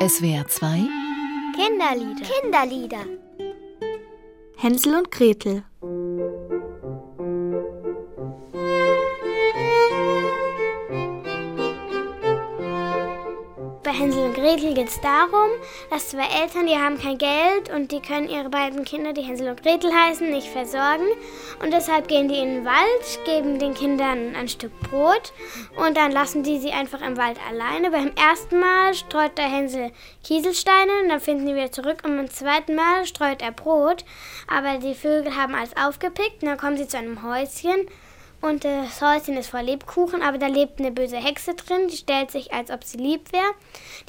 SWR 2 Kinderlieder. Kinderlieder. Hänsel und Gretel. Hänsel und Gretel geht es darum, dass zwei Eltern, die haben kein Geld und die können ihre beiden Kinder, die Hänsel und Gretel heißen, nicht versorgen. Und deshalb gehen die in den Wald, geben den Kindern ein Stück Brot und dann lassen die sie einfach im Wald alleine. Beim ersten Mal streut der Hänsel Kieselsteine und dann finden die wieder zurück und beim zweiten Mal streut er Brot. Aber die Vögel haben alles aufgepickt und dann kommen sie zu einem Häuschen und das Häuschen ist voll Lebkuchen, aber da lebt eine böse Hexe drin, die stellt sich, als ob sie lieb wäre.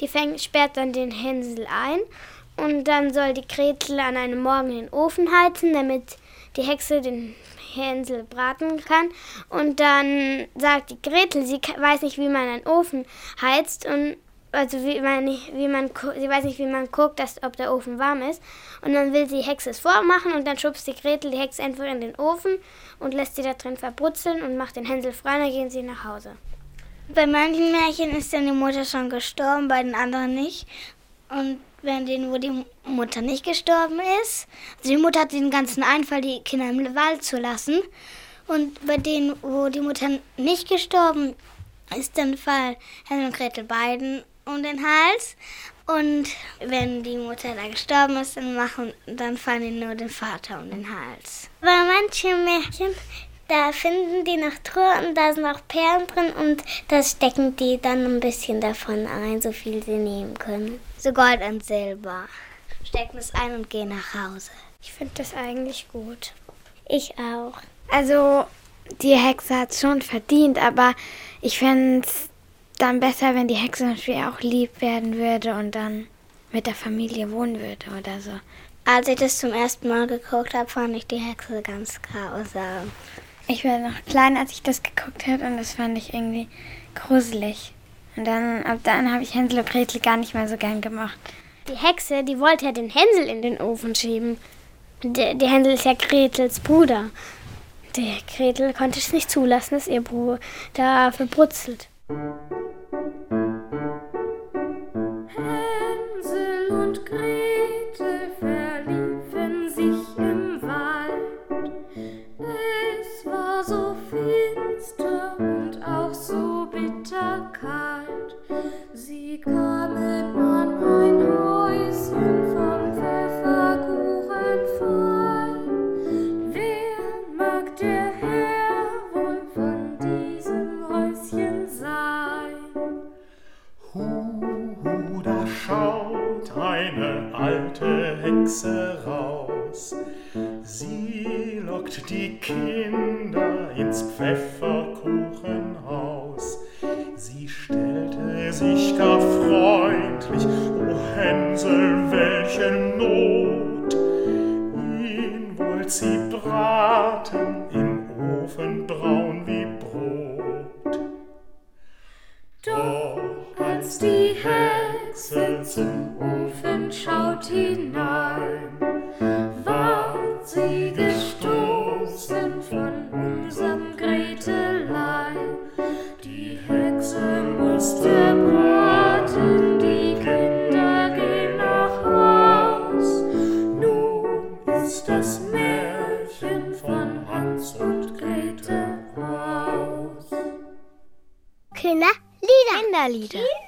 Die fängt, sperrt dann den Hänsel ein und dann soll die Gretel an einem Morgen den Ofen heizen, damit die Hexe den Hänsel braten kann. Und dann sagt die Gretel, sie weiß nicht, wie man einen Ofen heizt und also wie man, wie man, sie weiß nicht, wie man guckt, dass, ob der Ofen warm ist. Und dann will sie Hexe es vormachen und dann schubst die Gretel die Hexe einfach in den Ofen und lässt sie da drin verbrutzeln und macht den Hänsel frei und dann gehen sie nach Hause. Bei manchen Märchen ist dann die Mutter schon gestorben, bei den anderen nicht. Und wenn denen, wo die Mutter nicht gestorben ist, also die Mutter hat den ganzen Einfall, die Kinder im Wald zu lassen. Und bei denen, wo die Mutter nicht gestorben ist, dann fallen Hänsel und Gretel beiden um den Hals. Und wenn die Mutter da gestorben ist, dann, machen, dann fallen die nur den Vater um den Hals. Bei manchen Märchen, da finden die noch Truhe und da sind noch Perlen drin und da stecken die dann ein bisschen davon ein, so viel sie nehmen können. So Gold und Silber. Stecken es ein und gehen nach Hause. Ich finde das eigentlich gut. Ich auch. Also, die Hexe hat es schon verdient, aber ich fände es dann besser, wenn die Hexe natürlich auch lieb werden würde und dann mit der Familie wohnen würde oder so. Als ich das zum ersten Mal geguckt habe, fand ich die Hexe ganz grausam. Ich war noch klein, als ich das geguckt habe und das fand ich irgendwie gruselig. Und dann, ab dann habe ich Hänsel und Gretel gar nicht mehr so gern gemacht. Die Hexe, die wollte ja den Hänsel in den Ofen schieben. Der, der Hänsel ist ja Gretels Bruder. Der Gretel konnte es nicht zulassen, dass ihr Bruder da verbrutzelt. Hänsel und Gretel verliefen sich im Wald. Es war so finster und auch so bitter kalt. Sie kamen Hexe raus. Sie lockt die Kinder ins Pfefferkuchenhaus. Sie stellte sich gar freundlich, o Hänsel, welche Not. Ihn wollt sie braten zum Ofen schaut hinein, ward sie gestoßen von unserem Gretelein. Die Hexe musste braten, die Kinder gehen nach Haus. Nun ist das Märchen von Hans und Gretel aus. Kinderlieder. Kinderlieder.